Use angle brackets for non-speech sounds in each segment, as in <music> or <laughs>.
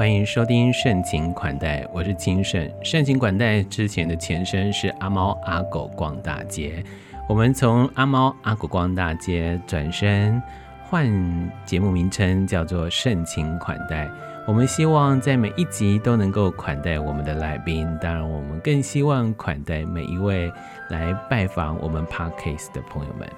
欢迎收听盛情款待，我是金盛。盛情款待之前的前身是阿猫阿狗逛大街，我们从阿猫阿狗逛大街转身换节目名称，叫做盛情款待。我们希望在每一集都能够款待我们的来宾，当然，我们更希望款待每一位来拜访我们 Podcast 的朋友们。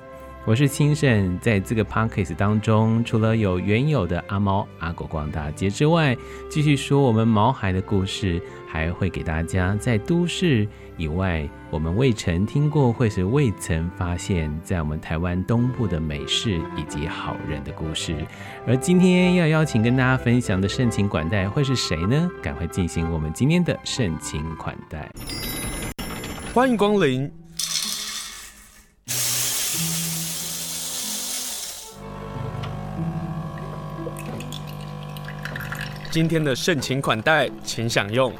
我是清盛，在这个 Podcast 当中，除了有原有的阿猫阿狗逛大街之外，继续说我们毛孩的故事，还会给大家在都市以外，我们未曾听过或是未曾发现，在我们台湾东部的美事以及好人的故事。而今天要邀请跟大家分享的盛情款待会是谁呢？赶快进行我们今天的盛情款待，欢迎光临。今天的盛情款待，请享用。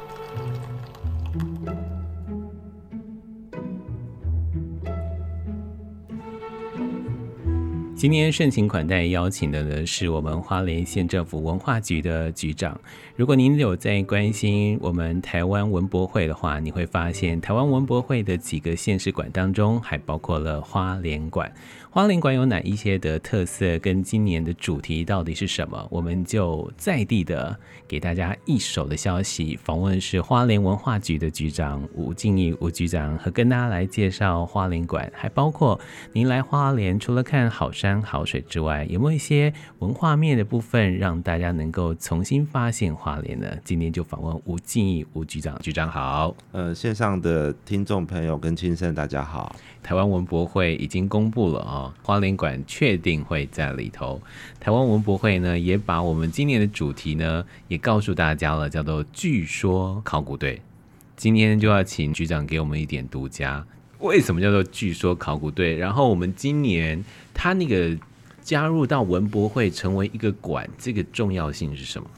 今天盛情款待邀请的呢，是我们花莲县政府文化局的局长。如果您有在关心我们台湾文博会的话，你会发现台湾文博会的几个县市馆当中，还包括了花莲馆。花莲馆有哪一些的特色？跟今年的主题到底是什么？我们就在地的给大家一手的消息。访问是花莲文化局的局长吴敬义吴局长，和跟大家来介绍花莲馆，还包括您来花莲除了看好山好水之外，有没有一些文化面的部分，让大家能够重新发现花莲呢？今天就访问吴敬义吴局长，局长好。呃，线上的听众朋友跟亲生大家好。台湾文博会已经公布了啊，花莲馆确定会在里头。台湾文博会呢，也把我们今年的主题呢，也告诉大家了，叫做“据说考古队”。今天就要请局长给我们一点独家，为什么叫做“据说考古队”？然后我们今年他那个加入到文博会成为一个馆，这个重要性是什么？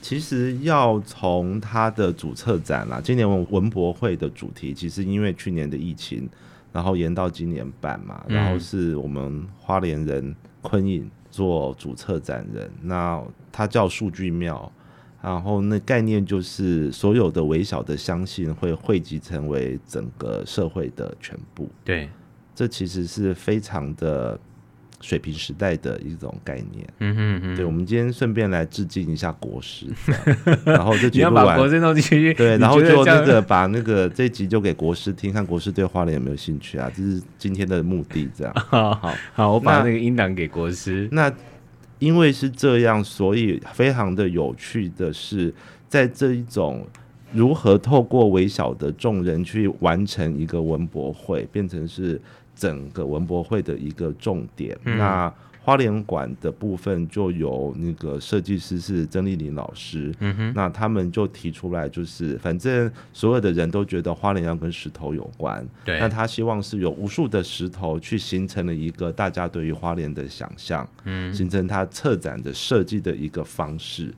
其实要从它的主策展啦，今年文文博会的主题，其实因为去年的疫情。然后延到今年办嘛，然后是我们花莲人昆影做主策展人，那他叫数据庙，然后那概念就是所有的微小的相信会汇集成为整个社会的全部。对，这其实是非常的。水平时代的一种概念，嗯哼嗯，对，我们今天顺便来致敬一下国师，<laughs> 然后这集录完，国师弄进去，对，然后就那个把那个这集就给国师听，看国师对花莲有没有兴趣啊？这是今天的目的，这样。<laughs> 好好，好，我把那个音档给国师。那因为是这样，所以非常的有趣的是，在这一种如何透过微小的众人去完成一个文博会，变成是。整个文博会的一个重点，嗯、那花莲馆的部分就有那个设计师是曾丽玲老师，嗯哼，那他们就提出来，就是反正所有的人都觉得花莲要跟石头有关，对，那他希望是有无数的石头去形成了一个大家对于花莲的想象，嗯，形成他策展的设计的一个方式，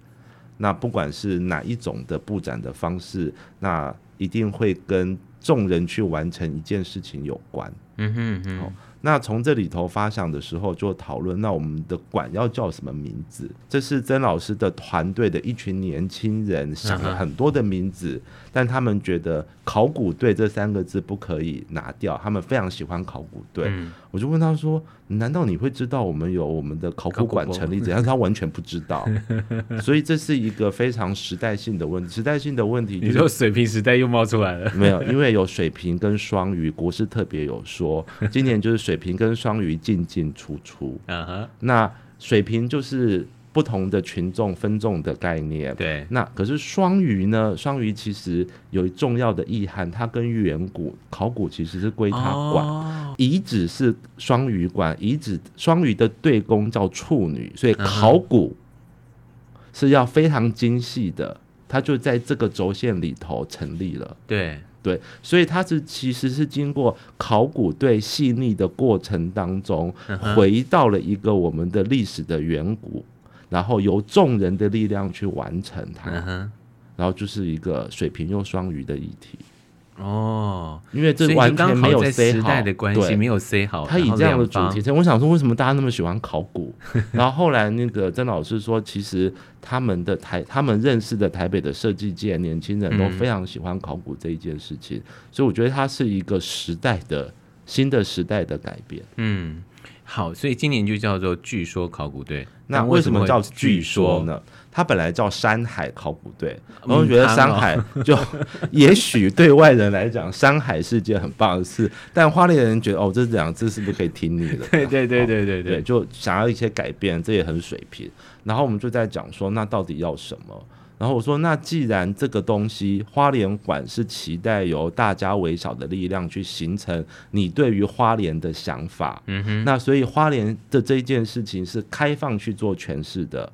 那不管是哪一种的布展的方式，那一定会跟众人去完成一件事情有关。嗯哼嗯哼，那从这里头发想的时候就讨论，那我们的馆要叫什么名字？这是曾老师的团队的一群年轻人想了很多的名字，但他们觉得“考古队”这三个字不可以拿掉，他们非常喜欢考古队。我就问他说：“难道你会知道我们有我们的考古馆成立？怎样？”他完全不知道，<laughs> 所以这是一个非常时代性的问题。时代性的问题，你说水平时代又冒出来了？没有，因为有水平跟双鱼，国师特别有说，今年就是水瓶跟双鱼进进出出。那水瓶就是。不同的群众分众的概念，对。那可是双鱼呢？双鱼其实有重要的意涵，它跟远古考古其实是归它管。哦、遗址是双鱼管，遗址双鱼的对宫叫处女，所以考古是要非常精细的，它就在这个轴线里头成立了。对对，所以它是其实是经过考古队细腻的过程当中，回到了一个我们的历史的远古。然后由众人的力量去完成它，uh. 然后就是一个水平又双鱼的议题。哦，因为这完全没有 say 时代的关系，没有 say 好。他以这样的主题，我想说，为什么大家那么喜欢考古？<laughs> 然后后来那个曾老师说，其实他们的台，他们认识的台北的设计界年轻人都非常喜欢考古这一件事情，嗯、所以我觉得它是一个时代的新的时代的改变。嗯，好，所以今年就叫做据说考古队。那为什么叫据说呢？它本来叫山海考古队，然后觉得山海就 <laughs> 也许对外人来讲，山海是件很棒的事，但花莲人觉得哦，这两个字是不是可以听你的？<laughs> 对对对对对对，就想要一些改变，这也很水平。然后我们就在讲说，那到底要什么？然后我说，那既然这个东西花莲馆是期待由大家微小的力量去形成你对于花莲的想法，嗯哼，那所以花莲的这一件事情是开放去做诠释的。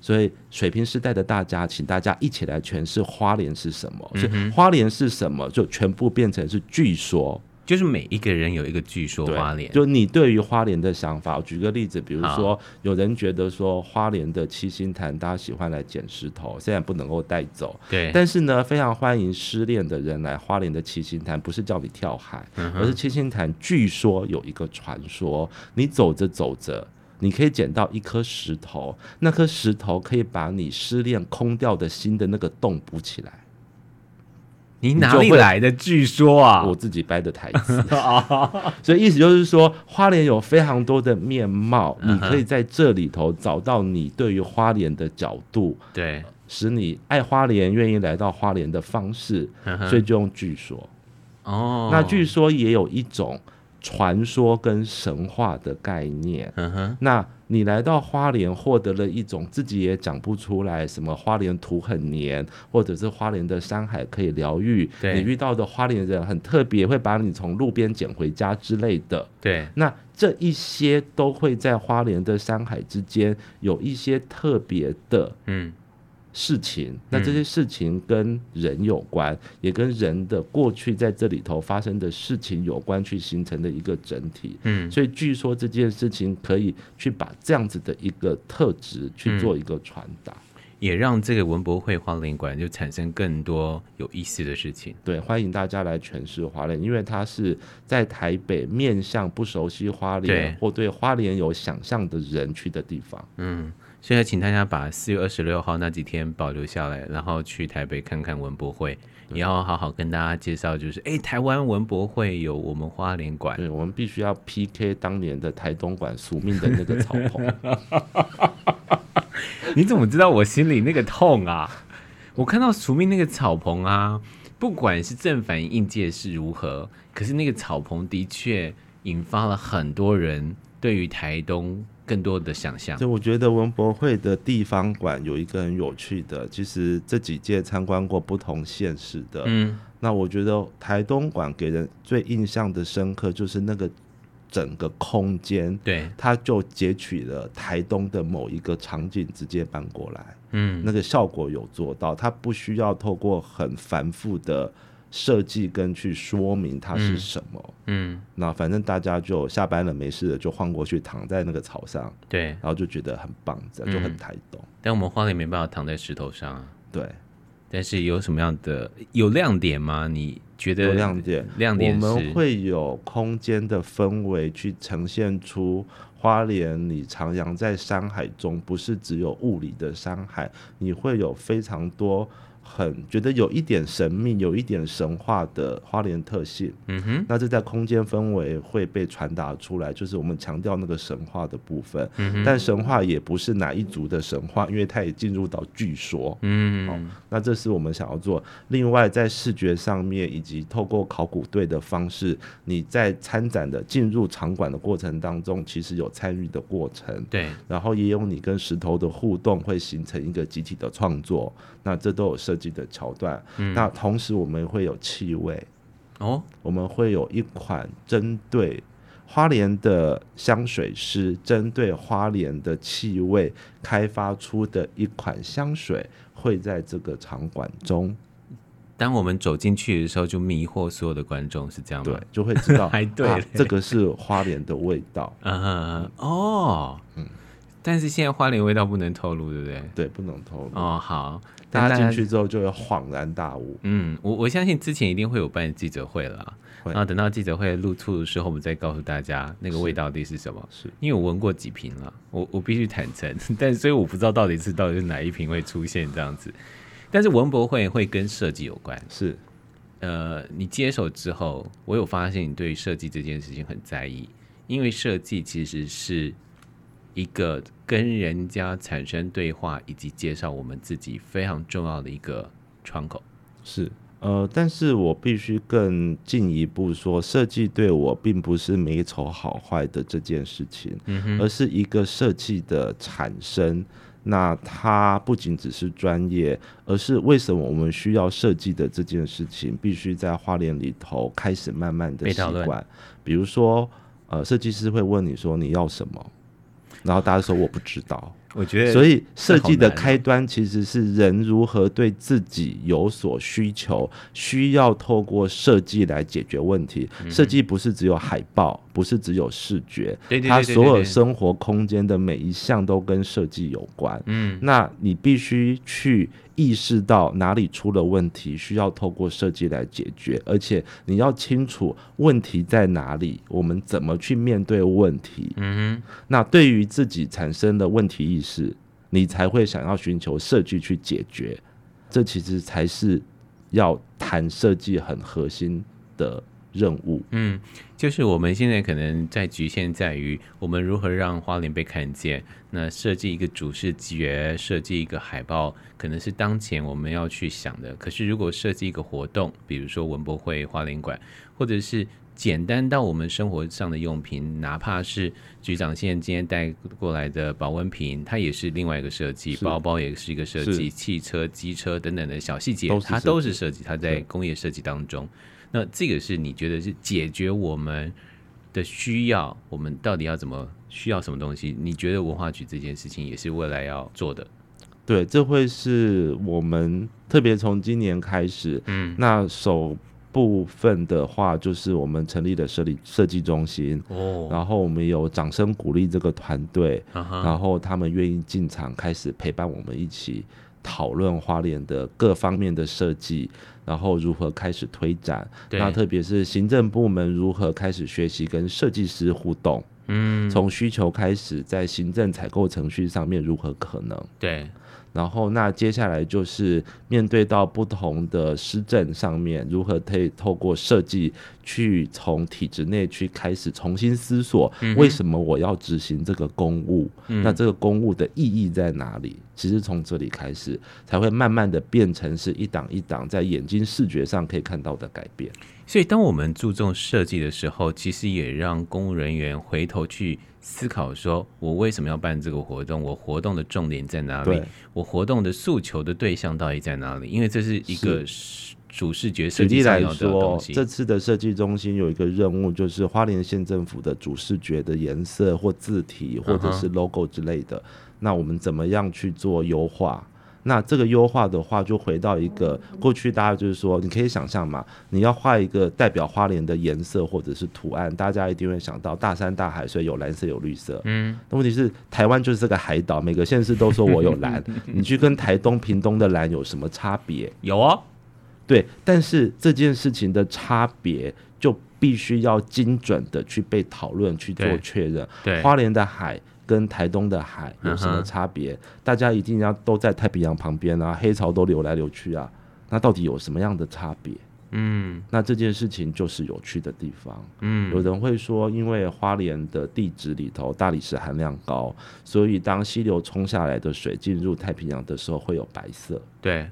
所以水平时代的大家，请大家一起来诠释花莲是什么。所以花莲是什么，就全部变成是据说，就是每一个人有一个据说花莲。就你对于花莲的想法，我举个例子，比如说有人觉得说花莲的七星潭，大家喜欢来捡石头，现在不能够带走。对。但是呢，非常欢迎失恋的人来花莲的七星潭，不是叫你跳海，而是七星潭据说有一个传说，你走着走着。你可以捡到一颗石头，那颗石头可以把你失恋空掉的心的那个洞补起来。你哪里来的？据说啊，我自己掰的台词。<laughs> 所以意思就是说，花莲有非常多的面貌，你可以在这里头找到你对于花莲的角度，对，使你爱花莲、愿意来到花莲的方式。所以就用据说。哦，那据说也有一种。传说跟神话的概念，嗯哼，那你来到花莲，获得了一种自己也讲不出来什么花莲土很黏，或者是花莲的山海可以疗愈，对。你遇到的花莲人很特别，会把你从路边捡回家之类的，对，那这一些都会在花莲的山海之间有一些特别的，嗯。事情，那这些事情跟人有关，嗯、也跟人的过去在这里头发生的事情有关，去形成的一个整体。嗯，所以据说这件事情可以去把这样子的一个特质去做一个传达，嗯，也让这个文博会花莲馆就产生更多有意思的事情。对，欢迎大家来诠释花莲，因为它是在台北面向不熟悉花莲或对花莲有想象的人去的地方。嗯。现在请大家把四月二十六号那几天保留下来，然后去台北看看文博会，也要好好跟大家介绍，就是哎，台湾文博会有我们花莲馆，对，我们必须要 PK 当年的台东馆宿命的那个草棚。<laughs> 你怎么知道我心里那个痛啊？我看到宿命那个草棚啊，不管是正反应界是如何，可是那个草棚的确引发了很多人对于台东。更多的想象，就我觉得文博会的地方馆有一个很有趣的，其实这几届参观过不同县市的，嗯，那我觉得台东馆给人最印象的深刻就是那个整个空间，对，它就截取了台东的某一个场景直接搬过来，嗯，那个效果有做到，它不需要透过很繁复的。设计跟去说明它是什么，嗯，嗯，那反正大家就下班了没事了就晃过去躺在那个草上，对，然后就觉得很棒，这样就很台东。但我们花莲没办法躺在石头上啊，对。但是有什么样的有亮点吗？你觉得有亮点？亮点我们会有空间的氛围去呈现出花莲，你徜徉在山海中，不是只有物理的山海，你会有非常多。很觉得有一点神秘，有一点神话的花莲特性。嗯哼，那这在空间氛围会被传达出来，就是我们强调那个神话的部分。嗯哼，但神话也不是哪一族的神话，因为它也进入到据说。嗯，好，那这是我们想要做。另外，在视觉上面以及透过考古队的方式，你在参展的进入场馆的过程当中，其实有参与的过程。对，然后也有你跟石头的互动，会形成一个集体的创作。那这都有设计的桥段，嗯、那同时我们会有气味哦，我们会有一款针对花莲的香水师，针对花莲的气味开发出的一款香水，会在这个场馆中。当我们走进去的时候，就迷惑所有的观众，是这样吗？对，就会知道，<laughs> 还对、啊，这个是花莲的味道。嗯嗯哦，嗯。但是现在花莲味道不能透露，对不对？对，不能透露。哦，好，大家进去之后就会恍然大悟。嗯，我我相信之前一定会有办记者会了，然后等到记者会露出的时候，我们再告诉大家那个味道到底是什么。是，因为我闻过几瓶了，我我必须坦诚，<laughs> 但所以我不知道到底是到底是哪一瓶会出现这样子。但是文博会会跟设计有关，是。呃，你接手之后，我有发现你对设计这件事情很在意，因为设计其实是。一个跟人家产生对话以及介绍我们自己非常重要的一个窗口，是呃，但是我必须更进一步说，设计对我并不是美丑好坏的这件事情，嗯，而是一个设计的产生。那它不仅只是专业，而是为什么我们需要设计的这件事情，必须在花莲里头开始慢慢的习惯。比如说，呃，设计师会问你说你要什么？然后大家说我不知道，我觉得，所以设计的开端其实是人如何对自己有所需求，需要透过设计来解决问题。设计不是只有海报，不是只有视觉，它所有生活空间的每一项都跟设计有关。嗯，那你必须去。意识到哪里出了问题，需要透过设计来解决，而且你要清楚问题在哪里，我们怎么去面对问题。嗯哼，那对于自己产生的问题意识，你才会想要寻求设计去解决。这其实才是要谈设计很核心的任务，嗯，就是我们现在可能在局限在于我们如何让花莲被看见。那设计一个主视觉，设计一个海报，可能是当前我们要去想的。可是如果设计一个活动，比如说文博会、花莲馆，或者是简单到我们生活上的用品，哪怕是局长现在今天带过来的保温瓶，它也是另外一个设计；包包也是一个设计；汽车、机车等等的小细节，它都是设计。它在工业设计当中。那这个是你觉得是解决我们的需要？我们到底要怎么需要什么东西？你觉得文化局这件事情也是未来要做的？对，这会是我们特别从今年开始，嗯，那首部分的话就是我们成立的设计设计中心哦，然后我们有掌声鼓励这个团队，啊、然后他们愿意进场开始陪伴我们一起讨论花莲的各方面的设计。然后如何开始推展？那特别是行政部门如何开始学习跟设计师互动？嗯，从需求开始，在行政采购程序上面如何可能？对。然后，那接下来就是面对到不同的施政上面，如何可以透过设计去从体制内去开始重新思索，为什么我要执行这个公务？嗯、那这个公务的意义在哪里？其实从这里开始，才会慢慢的变成是一档一档在眼睛视觉上可以看到的改变。所以，当我们注重设计的时候，其实也让公务人员回头去。思考说，我为什么要办这个活动？我活动的重点在哪里？我活动的诉求的对象到底在哪里？因为这是一个主视觉设计来说，这次的设计中心有一个任务，就是花莲县政府的主视觉的颜色或字体或者是 logo 之类的。Uh -huh. 那我们怎么样去做优化？那这个优化的话，就回到一个过去，大家就是说，你可以想象嘛，你要画一个代表花莲的颜色或者是图案，大家一定会想到大山大海，所以有蓝色有绿色。嗯，那问题是台湾就是这个海岛，每个县市都说我有蓝，你去跟台东屏东的蓝有什么差别？有啊，对，但是这件事情的差别就必须要精准的去被讨论去做确认。对，花莲的海。跟台东的海有什么差别？Uh -huh. 大家一定要都在太平洋旁边啊，黑潮都流来流去啊，那到底有什么样的差别？嗯，那这件事情就是有趣的地方。嗯，有人会说，因为花莲的地质里头大理石含量高，所以当溪流冲下来的水进入太平洋的时候会有白色。对，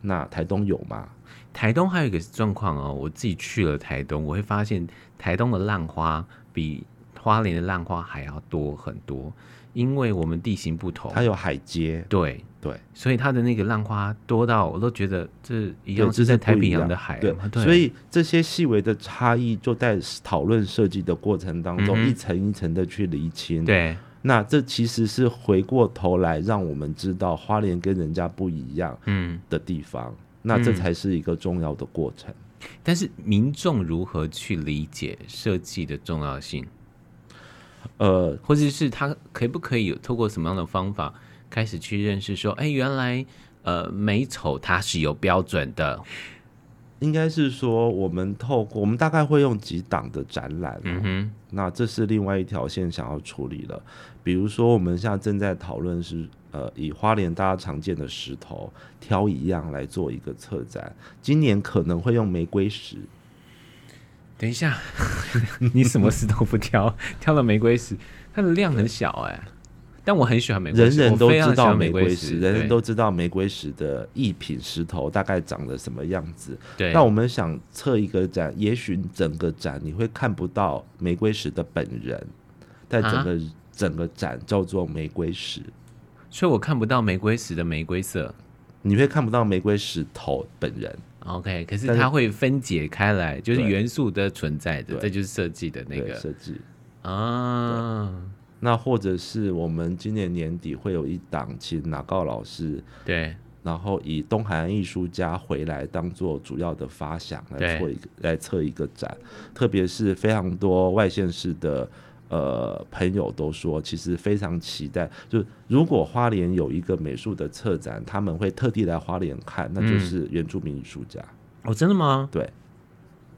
那台东有吗？台东还有一个状况哦，我自己去了台东，我会发现台东的浪花比。花莲的浪花还要多很多，因为我们地形不同，它有海阶，对对，所以它的那个浪花多到我都觉得这一样是在太平洋的海，对，对，所以这些细微的差异就在讨论设计的过程当中，嗯、一层一层的去厘清。对，那这其实是回过头来让我们知道花莲跟人家不一样，嗯。的地方、嗯，那这才是一个重要的过程。但是民众如何去理解设计的重要性？呃，或者是他可不可以有透过什么样的方法开始去认识说，哎，原来呃美丑它是有标准的。应该是说，我们透过我们大概会用几档的展览，嗯哼，那这是另外一条线想要处理了。比如说，我们现在正在讨论是，呃，以花莲大家常见的石头挑一样来做一个策展，今年可能会用玫瑰石。等一下，<laughs> 你什么石头不挑？<laughs> 挑了玫瑰石，它的量很小哎、欸。但我很喜欢玫瑰石，人人都知道玫瑰石，人人都知道玫瑰石的一品石头大概长得什么样子。对，那我们想测一个展，也许整个展你会看不到玫瑰石的本人，但整个、啊、整个展叫做玫瑰石，所以我看不到玫瑰石的玫瑰色，你会看不到玫瑰石头本人。OK，可是它会分解开来，就是元素的存在的，这就是设计的那个设计。啊。那或者是我们今年年底会有一档，请哪告老师对，然后以东海岸艺术家回来当做主要的发想来做一个来测一个展，特别是非常多外县市的呃朋友都说，其实非常期待，就如果花莲有一个美术的策展，他们会特地来花莲看，那就是原住民艺术家。哦，真的吗？对。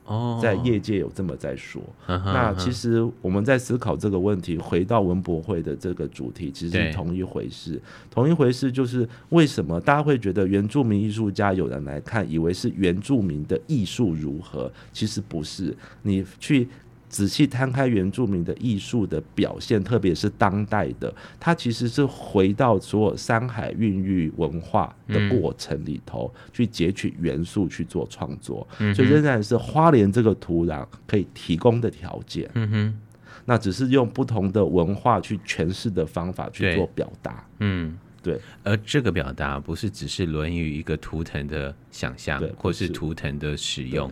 哦，在业界有这么在说，呵呵呵，那其实我们在思考这个问题，回到文博会的这个主题，其实是同一回事。同一回事就是为什么大家会觉得原住民艺术家有人来看，以为是原住民的艺术如何？其实不是，你去。仔细摊开原住民的艺术的表现，特别是当代的，它其实是回到所有山海孕育文化的过程里头，嗯、去截取元素去做创作，嗯、所以仍然是花莲这个土壤可以提供的条件。嗯哼，那只是用不同的文化去诠释的方法去做表达。嗯，对。而这个表达不是只是论于一个图腾的想象，或是图腾的使用。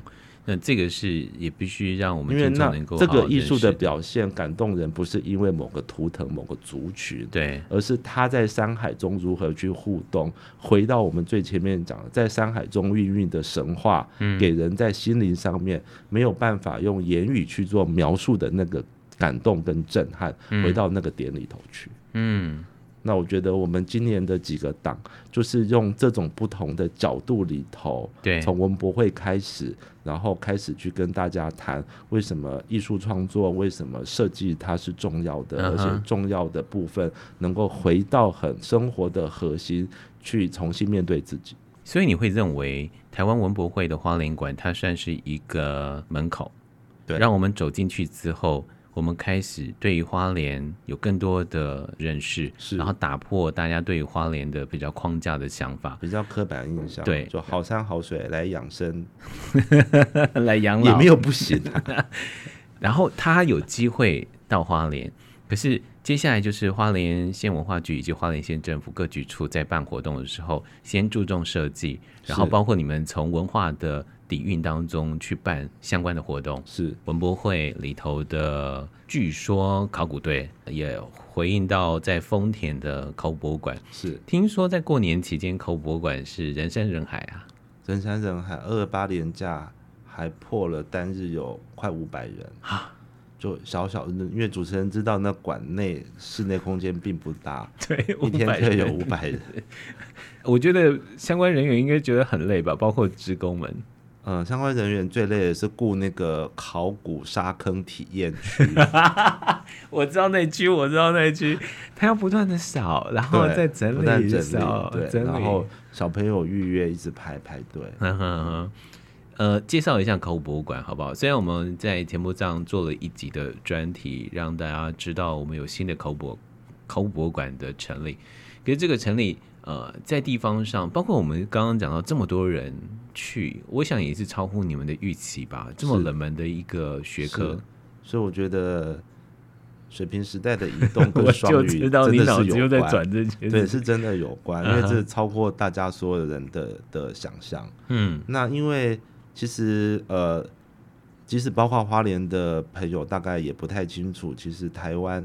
那这个是也必须让我们真正能够这个艺术的表现感动人，不是因为某个图腾、某个族群，对，而是他在山海中如何去互动。回到我们最前面讲的，在山海中孕育的神话，嗯，给人在心灵上面没有办法用言语去做描述的那个感动跟震撼，回到那个点里头去，嗯。那我觉得我们今年的几个档，就是用这种不同的角度里头，对，从文博会开始，然后开始去跟大家谈为什么艺术创作，为什么设计它是重要的，而且重要的部分能够回到很生活的核心，去重新面对自己。所以你会认为台湾文博会的花莲馆，它算是一个门口，对，让我们走进去之后。我们开始对于花莲有更多的认识，是，然后打破大家对于花莲的比较框架的想法，比较刻板印象，对，就好山好水来养生，<laughs> 来养老。也没有不行啊。<laughs> 然后他有机会到花莲，可是接下来就是花莲县文化局以及花莲县政府各局处在办活动的时候，先注重设计，然后包括你们从文化的。底蕴当中去办相关的活动，是文博会里头的。据说考古队也回应到在丰田的考古博物馆，是听说在过年期间考古博物馆是人山人海啊，人山人海。二二八年假还破了单日有快五百人啊，就小小的，因为主持人知道那馆内室内空间并不大，<laughs> 对，一天可以有五百人。<laughs> 我觉得相关人员应该觉得很累吧，包括职工们。嗯，相关人员最累的是雇那个考古沙坑体验区。<laughs> 我知道那区，我知道那区，他要不断的扫，然后再整理整理对然后小朋友预约一直排排队。呃，介绍一下考古博物馆好不好？虽然我们在节目上做了一集的专题，让大家知道我们有新的考古考古博物馆的成立，可是这个成立。呃，在地方上，包括我们刚刚讲到这么多人去，我想也是超乎你们的预期吧。这么冷门的一个学科，所以我觉得水平时代的移动跟 <laughs> 双语真的是有关。对，是真的有关，因为这超过大家所有人的的想象。嗯，那因为其实呃，即使包括花莲的朋友，大概也不太清楚，其实台湾。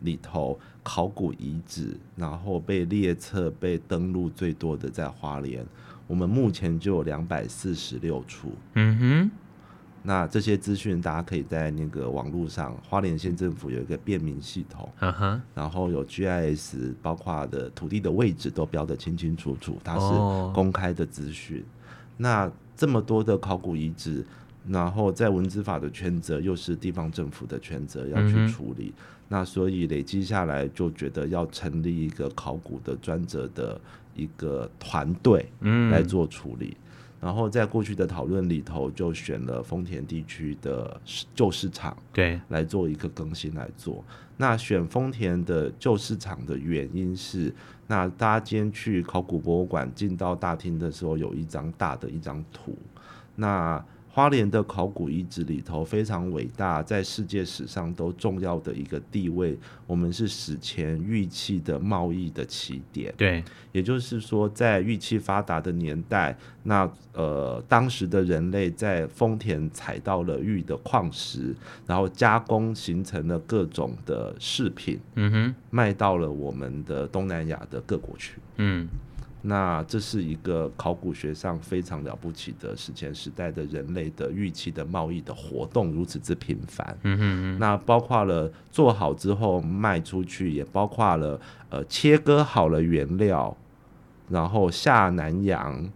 里头考古遗址，然后被列册、被登录最多的在花莲，我们目前就有两百四十六处。嗯哼，那这些资讯大家可以在那个网络上，花莲县政府有一个便民系统，然后有 GIS，包括的土地的位置都标得清清楚楚，它是公开的资讯。哦、那这么多的考古遗址，然后在文字法的权责又是地方政府的权责要去处理，嗯、那所以累积下来就觉得要成立一个考古的专责的一个团队，嗯，来做处理。然后在过去的讨论里头，就选了丰田地区的旧市场，对，来做一个更新来做。那选丰田的旧市场的原因是，那大家今天去考古博物馆进到大厅的时候，有一张大的一张图，那。花莲的考古遗址里头非常伟大，在世界史上都重要的一个地位。我们是史前玉器的贸易的起点。对，也就是说，在玉器发达的年代，那呃，当时的人类在丰田采到了玉的矿石，然后加工形成了各种的饰品，嗯哼，卖到了我们的东南亚的各国去，嗯。那这是一个考古学上非常了不起的史前时代的人类的玉器的贸易的活动如此之频繁，那包括了做好之后卖出去，也包括了呃切割好了原料，然后下南洋，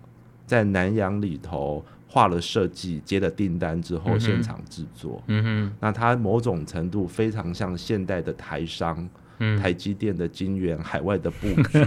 在南洋里头画了设计，接了订单之后现场制作，嗯哼，那它某种程度非常像现代的台商。嗯，台积电的晶圆海外的布局，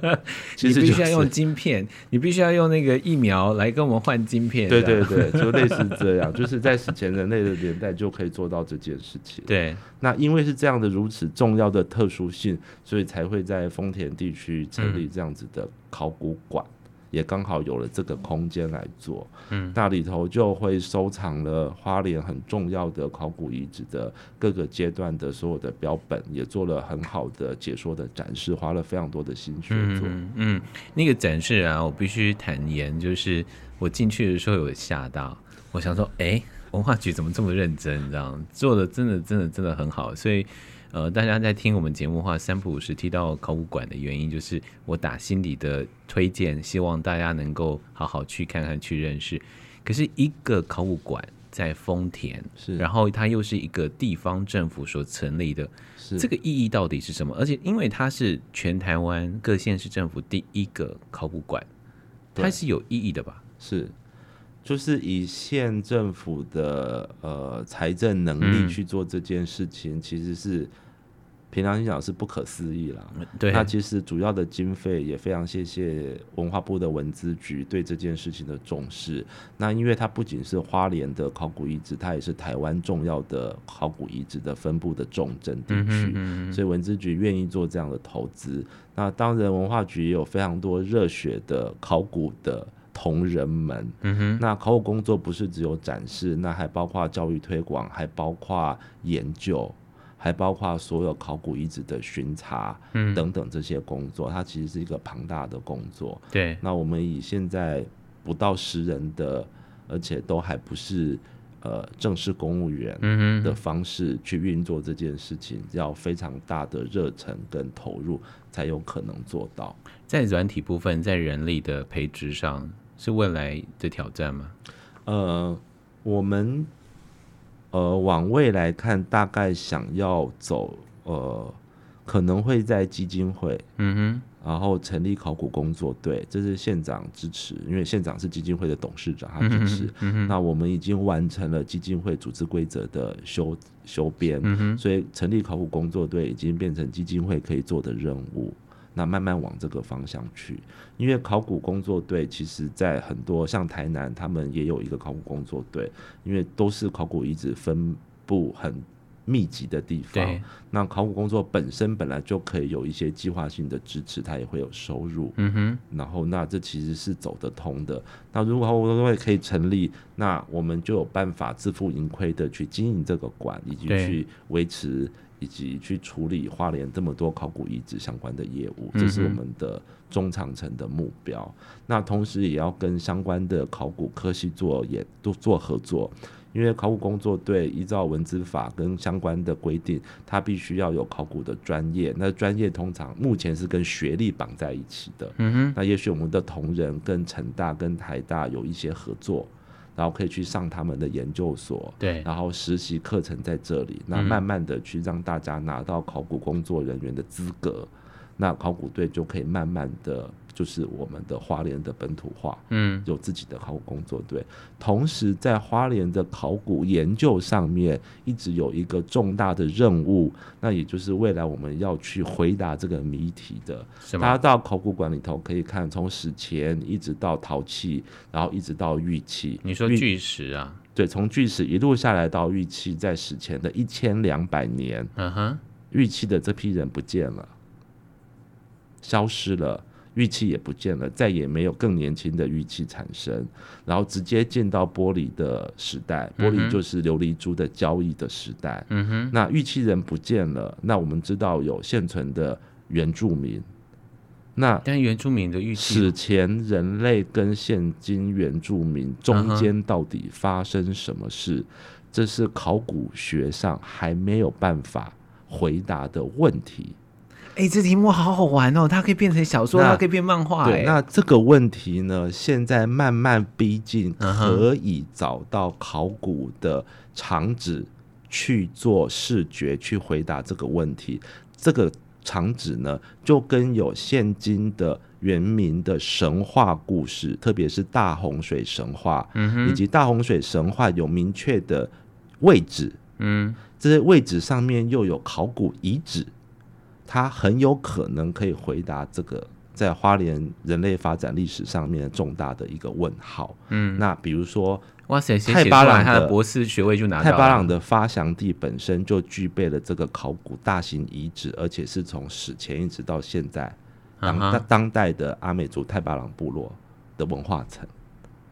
<laughs> 其实、就是、你必须要用晶片，你必须要用那个疫苗来跟我们换晶片。对对对，就类似这样，就是在史前人类的年代就可以做到这件事情。对，那因为是这样的如此重要的特殊性，所以才会在丰田地区成立这样子的考古馆。嗯也刚好有了这个空间来做，嗯，那里头就会收藏了花莲很重要的考古遗址的各个阶段的所有的标本，也做了很好的解说的展示，花了非常多的心血做。嗯，嗯，那个展示啊，我必须坦言，就是我进去的时候有吓到，我想说，哎、欸，文化局怎么这么认真？你知道，做的真的真的真的很好，所以。呃，大家在听我们节目的话，三不五时提到考古馆的原因，就是我打心底的推荐，希望大家能够好好去看看、去认识。可是，一个考古馆在丰田，是，然后它又是一个地方政府所成立的，是这个意义到底是什么？而且，因为它是全台湾各县市政府第一个考古馆，它是有意义的吧？是，就是以县政府的呃财政能力去做这件事情，嗯、其实是。平常心讲是不可思议啦，对。那其实主要的经费也非常谢谢文化部的文资局对这件事情的重视。那因为它不仅是花莲的考古遗址，它也是台湾重要的考古遗址的分布的重镇地区，嗯嗯，所以文资局愿意做这样的投资。那当然文化局也有非常多热血的考古的同仁们。嗯哼。那考古工作不是只有展示，那还包括教育推广，还包括研究。还包括所有考古遗址的巡查，等等这些工作，嗯，它其实是一个庞大的工作。对，那我们以现在不到十人的，而且都还不是呃正式公务员的方式去运作这件事情，要非常大的热忱跟投入才有可能做到。在软体部分，在人力的培植上，是未来的挑战吗？呃，我们。呃，往未来看，大概想要走，呃，可能会在基金会，嗯哼，然后成立考古工作队，这是县长支持，因为县长是基金会的董事长，他支持。那我们已经完成了基金会组织规则的修修编，嗯，所以成立考古工作队已经变成基金会可以做的任务。那慢慢往这个方向去，因为考古工作队其实，在很多像台南，他们也有一个考古工作队，因为都是考古遗址分布很密集的地方。那考古工作本身本来就可以有一些计划性的支持，它也会有收入。嗯哼。然后，那这其实是走得通的。那如果考古工作会可以成立，那我们就有办法自负盈亏的去经营这个馆，以及去维持。以及去处理花莲这么多考古遗址相关的业务，这是我们的中长程的目标。那同时也要跟相关的考古科系做也都做合作，因为考古工作队依照文资法跟相关的规定，它必须要有考古的专业。那专业通常目前是跟学历绑在一起的。嗯哼。那也许我们的同仁跟成大跟台大有一些合作。然后可以去上他们的研究所，对，然后实习课程在这里，那慢慢的去让大家拿到考古工作人员的资格，那考古队就可以慢慢的。就是我们的花莲的本土化，嗯，有自己的考古工作队，同时在花莲的考古研究上面，一直有一个重大的任务，那也就是未来我们要去回答这个谜题的。大家到考古馆里头可以看，从史前一直到陶器，然后一直到玉器。你说巨石啊？对，从巨石一路下来到玉器，在史前的一千两百年，嗯哼，玉器的这批人不见了，消失了。玉器也不见了，再也没有更年轻的玉器产生，然后直接进到玻璃的时代，玻璃就是琉璃珠的交易的时代。嗯哼，那玉器人不见了，那我们知道有现存的原住民，那但原住民的玉器，史前人类跟现今原住民中间到底发生什么事？这是考古学上还没有办法回答的问题。哎、欸，这题目好好玩哦！它可以变成小说，它可以变漫画。对，那这个问题呢，现在慢慢逼近，可以找到考古的场址去做视觉去回答这个问题。这个场址呢，就跟有现今的原民的神话故事，特别是大洪水神话，嗯，以及大洪水神话有明确的位置，嗯，这些位置上面又有考古遗址。它很有可能可以回答这个在花莲人类发展历史上面重大的一个问号。嗯，那比如说，哇塞，太巴朗他的博士学位就拿到了。太巴朗的发祥地本身就具备了这个考古大型遗址，而且是从史前一直到现在当当代的阿美族泰巴朗部落的文化层。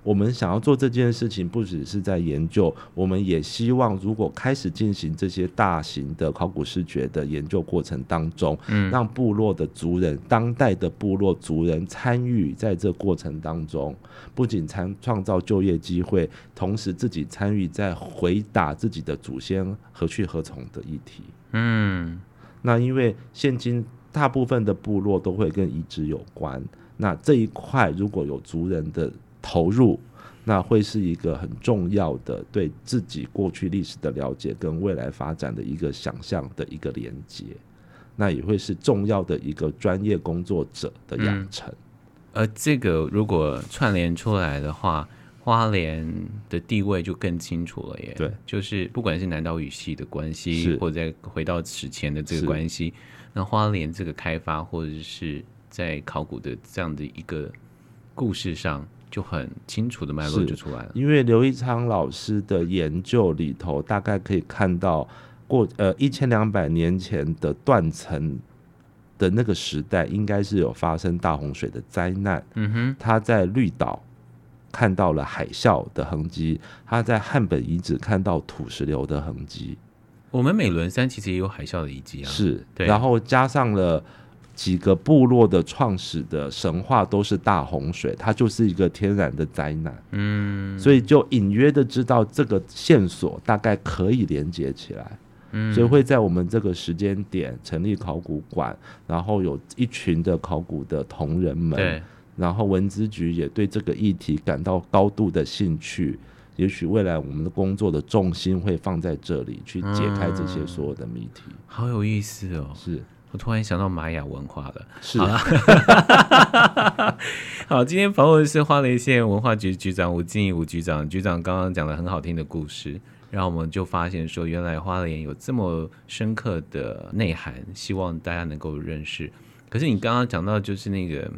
我们想要做这件事情，不只是在研究，我们也希望，如果开始进行这些大型的考古视觉的研究过程当中，嗯，让部落的族人、当代的部落族人参与在这过程当中，不仅参创造就业机会，同时自己参与在回答自己的祖先何去何从的议题。嗯，那因为现今大部分的部落都会跟遗址有关，那这一块如果有族人的投入，那会是一个很重要的对自己过去历史的了解跟未来发展的一个想象的一个连接，那也会是重要的一个专业工作者的养成。而这个如果串联出来的话，花莲的地位就更清楚了耶。对，就是不管是南岛语系的关系，或者再回到史前的这个关系，那花莲这个开发或者是在考古的这样的一个故事上。就很清楚的脉络就出来了，因为刘一昌老师的研究里头，大概可以看到过呃一千两百年前的断层的那个时代，应该是有发生大洪水的灾难。嗯哼，他在绿岛看到了海啸的痕迹，他在汉本遗址看到土石流的痕迹。我们美仑山其实也有海啸的遗迹啊，是，对，然后加上了。几个部落的创始的神话都是大洪水，它就是一个天然的灾难。嗯，所以就隐约的知道这个线索大概可以连接起来。嗯，所以会在我们这个时间点成立考古馆，然后有一群的考古的同仁们，对，然后文资局也对这个议题感到高度的兴趣。也许未来我们的工作的重心会放在这里，去解开这些所有的谜题。好有意思哦，是。我突然想到玛雅文化了，是啊。<laughs> 好，今天访问的是花莲县文化局局长吴静仪吴局长。局长刚刚讲了很好听的故事，然后我们就发现说，原来花莲有这么深刻的内涵，希望大家能够认识。可是你刚刚讲到就是那个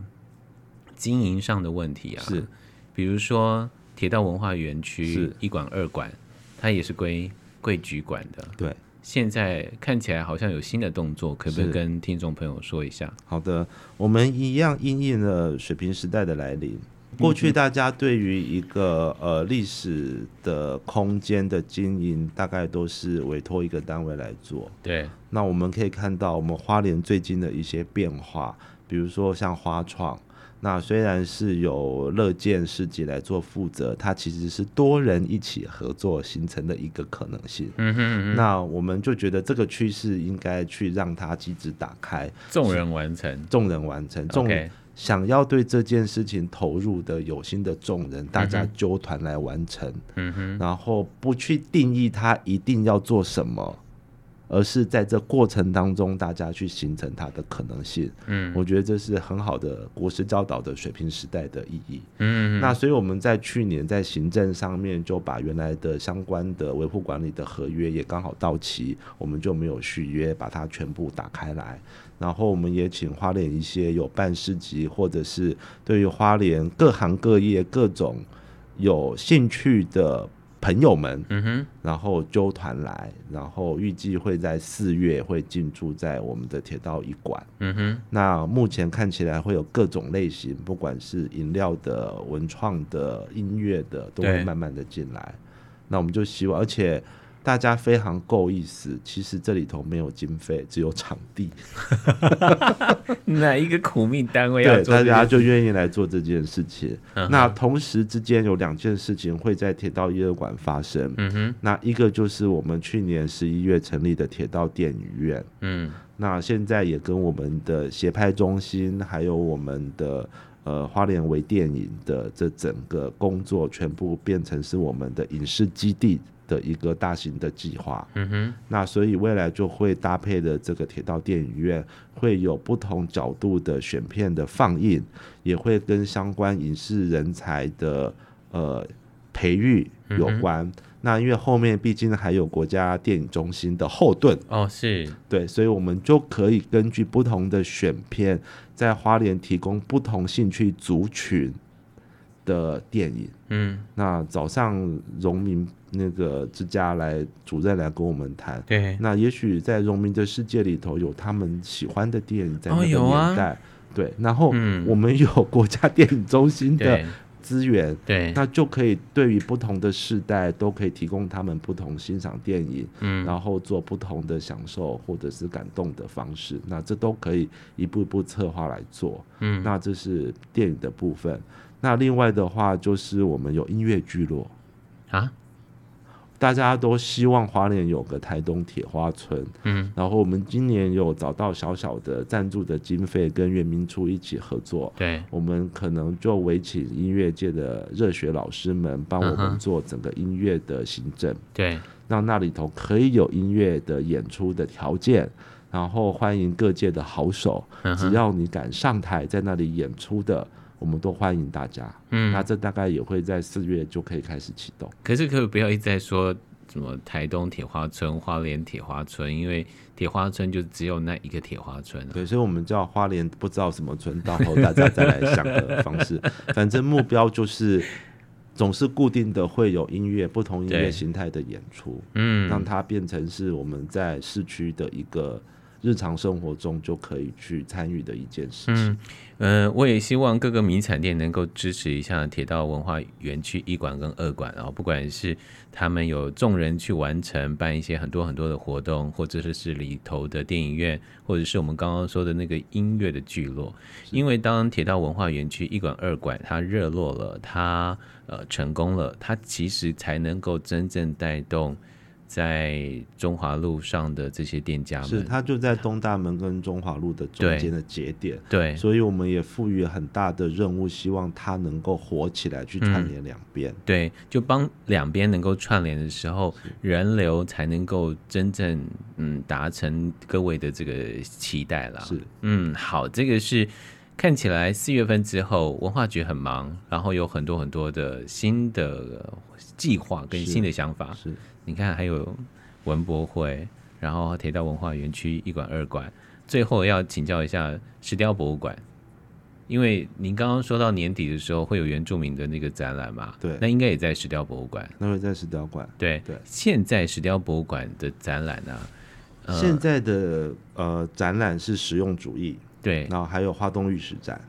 经营上的问题啊，是，比如说铁道文化园区一馆二馆，它也是归贵局管的，对。现在看起来好像有新的动作，可不可以跟听众朋友说一下？好的，我们一样应应了水平时代的来临。过去大家对于一个呃历史的空间的经营，大概都是委托一个单位来做。对，那我们可以看到我们花莲最近的一些变化，比如说像花创。那虽然是由乐见市集来做负责，它其实是多人一起合作形成的一个可能性。嗯哼嗯哼。那我们就觉得这个趋势应该去让它机制打开，众人完成，众人完成，众。想要对这件事情投入的有心的众人，大家纠团来完成，嗯哼，然后不去定义他一定要做什么。而是在这过程当中，大家去形成它的可能性。嗯，我觉得这是很好的国师教导的水平时代的意义。嗯，那所以我们在去年在行政上面就把原来的相关的维护管理的合约也刚好到期，我们就没有续约，把它全部打开来。然后我们也请花莲一些有办市集或者是对于花莲各行各业各种有兴趣的。朋友们，嗯哼，然后揪团来，然后预计会在四月会进驻在我们的铁道一馆，嗯哼，那目前看起来会有各种类型，不管是饮料的、文创的、音乐的，都会慢慢的进来。那我们就希望，而且。大家非常够意思，其实这里头没有经费，只有场地。<laughs> 哪一个苦命单位要做？对，大家就愿意来做这件事情。嗯、那同时之间有两件事情会在铁道一二馆发生。嗯哼，那一个就是我们去年十一月成立的铁道电影院。嗯，那现在也跟我们的协拍中心，还有我们的呃花莲微电影的这整个工作，全部变成是我们的影视基地。的一个大型的计划，嗯哼，那所以未来就会搭配的这个铁道电影院会有不同角度的选片的放映，也会跟相关影视人才的呃培育有关。嗯、那因为后面毕竟还有国家电影中心的后盾。哦，是。对，所以我们就可以根据不同的选片，在花莲提供不同兴趣族群的电影。嗯，那早上荣民那个之家来主任来跟我们谈，对，那也许在荣民的世界里头有他们喜欢的电影在那个年代，哦啊、对，然后我们有国家电影中心的资源，对，那就可以对于不同的世代都可以提供他们不同欣赏电影，嗯，然后做不同的享受或者是感动的方式，那这都可以一步一步策划来做，嗯，那这是电影的部分。那另外的话，就是我们有音乐聚落啊，大家都希望花莲有个台东铁花村，嗯，然后我们今年有找到小小的赞助的经费，跟原民处一起合作，对，我们可能就委请音乐界的热血老师们帮我们做整个音乐的行政，对，让那里头可以有音乐的演出的条件，然后欢迎各界的好手，只要你敢上台在那里演出的。我们都欢迎大家，嗯，那这大概也会在四月就可以开始启动。可是可以不要一直在说什么台东铁花村、花莲铁花村，因为铁花村就只有那一个铁花村啊。对，所以我们叫花莲不知道什么村，到后大家再来想的方式。<laughs> 反正目标就是总是固定的，会有音乐不同音乐形态的演出，嗯，让它变成是我们在市区的一个。日常生活中就可以去参与的一件事情。嗯，呃，我也希望各个名产店能够支持一下铁道文化园区一馆跟二馆啊，不管是他们有众人去完成办一些很多很多的活动，或者是是里头的电影院，或者是我们刚刚说的那个音乐的聚落。因为当铁道文化园区一馆二馆它热络了，它呃成功了，它其实才能够真正带动。在中华路上的这些店家们，是它就在东大门跟中华路的中间的节点，对，所以我们也赋予很大的任务，希望它能够火起来，去串联两边，对，就帮两边能够串联的时候，人流才能够真正嗯达成各位的这个期待了。是，嗯，好，这个是看起来四月份之后，文化局很忙，然后有很多很多的新的计划跟新的想法，是。是你看，还有文博会，然后铁道文化园区一馆、二馆，最后要请教一下石雕博物馆，因为您刚刚说到年底的时候会有原住民的那个展览嘛？对，那应该也在石雕博物馆。那会在石雕馆。对对，现在石雕博物馆的展览呢、啊呃？现在的呃展览是实用主义，对，然后还有花东玉石展，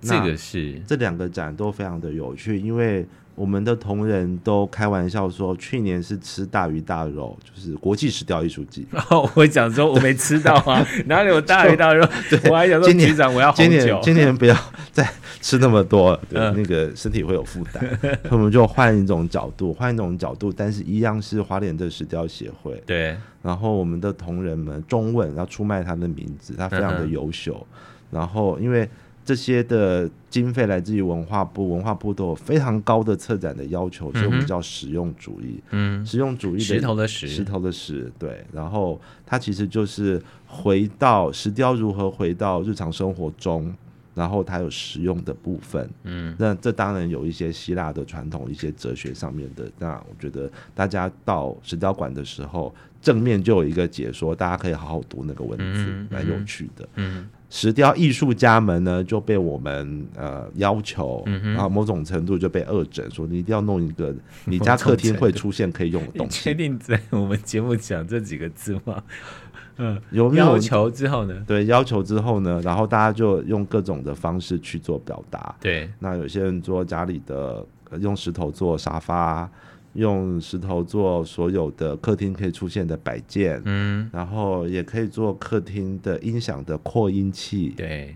这个是这两个展都非常的有趣，因为。我们的同仁都开玩笑说，去年是吃大鱼大肉，就是国际石雕艺术季。哦，<laughs> 我讲说我没吃到啊，<laughs> 哪里有大鱼大肉？对，我还想说局长我要红酒。今年今年不要再吃那么多了，对，嗯、那个身体会有负担。我们就换一种角度，换一种角度，但是一样是花莲的石雕协会。对，然后我们的同仁们中文要出卖他的名字，他非常的优秀。嗯、然后因为。这些的经费来自于文化部，文化部都有非常高的策展的要求，所以我们叫实用主义。嗯，实用主义的石头的石，石头的石，对。然后它其实就是回到石雕如何回到日常生活中，然后它有实用的部分。嗯，那这当然有一些希腊的传统，一些哲学上面的。那我觉得大家到石雕馆的时候，正面就有一个解说，大家可以好好读那个文字，蛮有趣的。嗯。石雕艺术家们呢就被我们呃要求，嗯、然后某种程度就被恶整，说你一定要弄一个你家客厅会出现可以用的东西。<laughs> 确定在我们节目讲这几个字吗？<laughs> 嗯，有要求之后呢？对，要求之后呢，然后大家就用各种的方式去做表达。对，那有些人做家里的用石头做沙发。用石头做所有的客厅可以出现的摆件，嗯，然后也可以做客厅的音响的扩音器，对，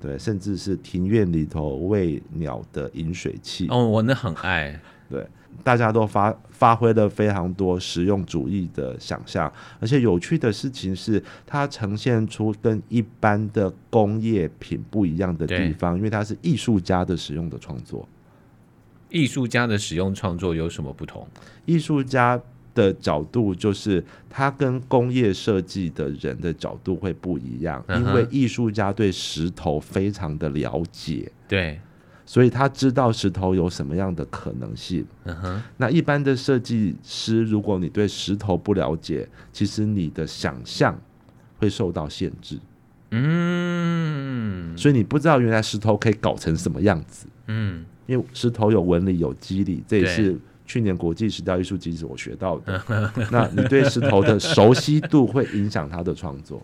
对，甚至是庭院里头喂鸟的饮水器。哦，我那很爱，对，大家都发发挥了非常多实用主义的想象，而且有趣的事情是，它呈现出跟一般的工业品不一样的地方，因为它是艺术家的使用的创作。艺术家的使用创作有什么不同？艺术家的角度就是他跟工业设计的人的角度会不一样，因为艺术家对石头非常的了解，对，所以他知道石头有什么样的可能性。嗯哼，那一般的设计师，如果你对石头不了解，其实你的想象会受到限制。嗯，所以你不知道原来石头可以搞成什么样子。嗯。因为石头有纹理有肌理，这也是去年国际石雕艺术季我学到的。<laughs> 那你对石头的熟悉度会影响他的创作。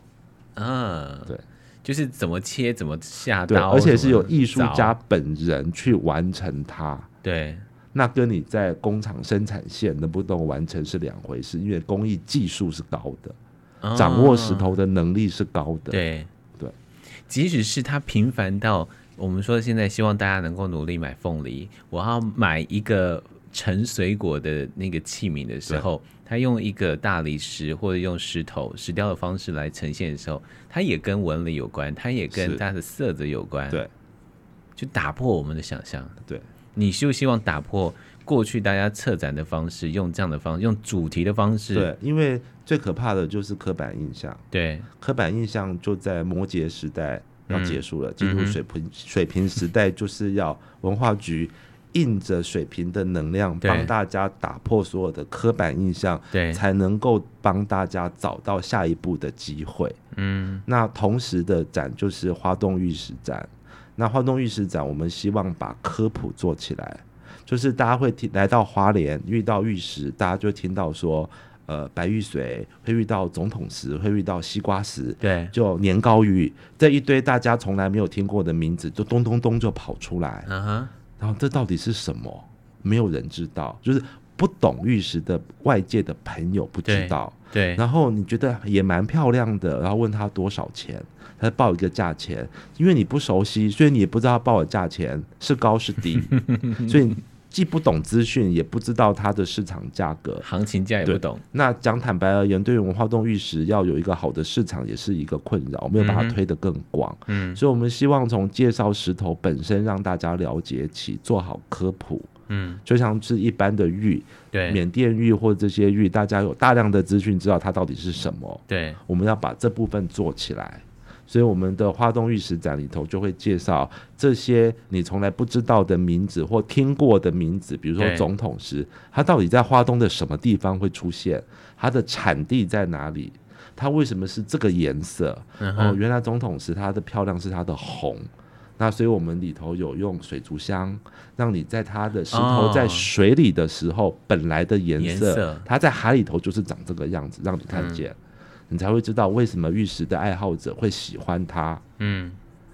嗯，对，就是怎么切，怎么下刀，而且是有艺术家本人去完成它。对，那跟你在工厂生产线能不能完成是两回事，因为工艺技术是高的，嗯，掌握石头的能力是高的。对对，即使是他平凡到。我们说现在希望大家能够努力买凤梨。我要买一个盛水果的那个器皿的时候，他用一个大理石或者用石头石雕的方式来呈现的时候，它也跟纹理有关，它也跟它的色泽有关。对，就打破我们的想象。对，你就希望打破过去大家策展的方式，用这样的方式，用主题的方式。对，因为最可怕的就是刻板印象。对，刻板印象就在摩羯时代。要结束了，进入水平、嗯、水平时代，就是要文化局印着水平的能量，帮大家打破所有的刻板印象，对，才能够帮大家找到下一步的机会。嗯，那同时的展就是花东玉石展。那花东玉石展，我们希望把科普做起来，就是大家会听来到花莲遇到玉石，大家就听到说。呃，白玉髓会遇到总统石，会遇到西瓜石，对，就年糕玉这一堆大家从来没有听过的名字，就咚咚咚就跑出来。嗯哼然后这到底是什么？没有人知道，就是不懂玉石的外界的朋友不知道。对。对，然后你觉得也蛮漂亮的，然后问他多少钱，他报一个价钱，因为你不熟悉，所以你也不知道报的价钱是高是低，<laughs> 所以。既不懂资讯，也不知道它的市场价格，行情价也不懂。那讲坦白而言，对于文化动玉石要有一个好的市场，也是一个困扰，没有把它推得更广。嗯，所以我们希望从介绍石头本身让大家了解起，做好科普。嗯，就像是一般的玉，对，缅甸玉或这些玉，大家有大量的资讯，知道它到底是什么。对，我们要把这部分做起来。所以我们的花东玉石展里头就会介绍这些你从来不知道的名字或听过的名字，比如说总统石，它到底在花东的什么地方会出现？它的产地在哪里？它为什么是这个颜色？哦，原来总统石它的漂亮是它的红。那所以我们里头有用水族箱，让你在它的石头在水里的时候本来的颜色，它在海里头就是长这个样子，让你看见。你才会知道为什么玉石的爱好者会喜欢它。嗯，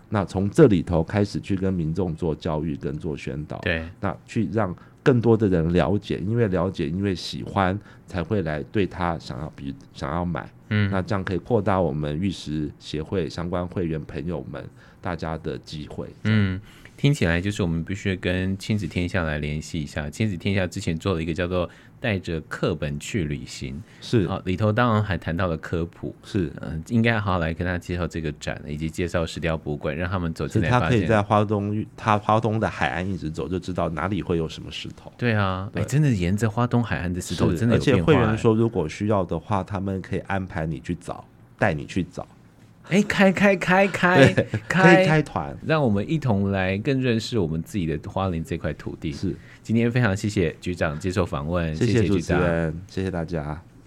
那从这里头开始去跟民众做教育跟做宣导，对，那去让更多的人了解，因为了解，因为喜欢，才会来对他想要，比想要买。嗯，那这样可以扩大我们玉石协会相关会员朋友们大家的机会。嗯，听起来就是我们必须跟亲子天下来联系一下。亲子天下之前做了一个叫做。带着课本去旅行是啊，里头当然还谈到了科普，是嗯、呃，应该好好来跟他介绍这个展，以及介绍石雕博物馆，让他们走进来。他可以在花东，他花东的海岸一直走，就知道哪里会有什么石头。对啊，哎，真的沿着花东海岸的石头真的有变化。而且会员说，如果需要的话，他们可以安排你去找，带你去找。哎，开开开开开，开团，让我们一同来更认识我们自己的花莲这块土地。是。今天非常谢谢局长接受访问，谢谢主持人，谢谢大家。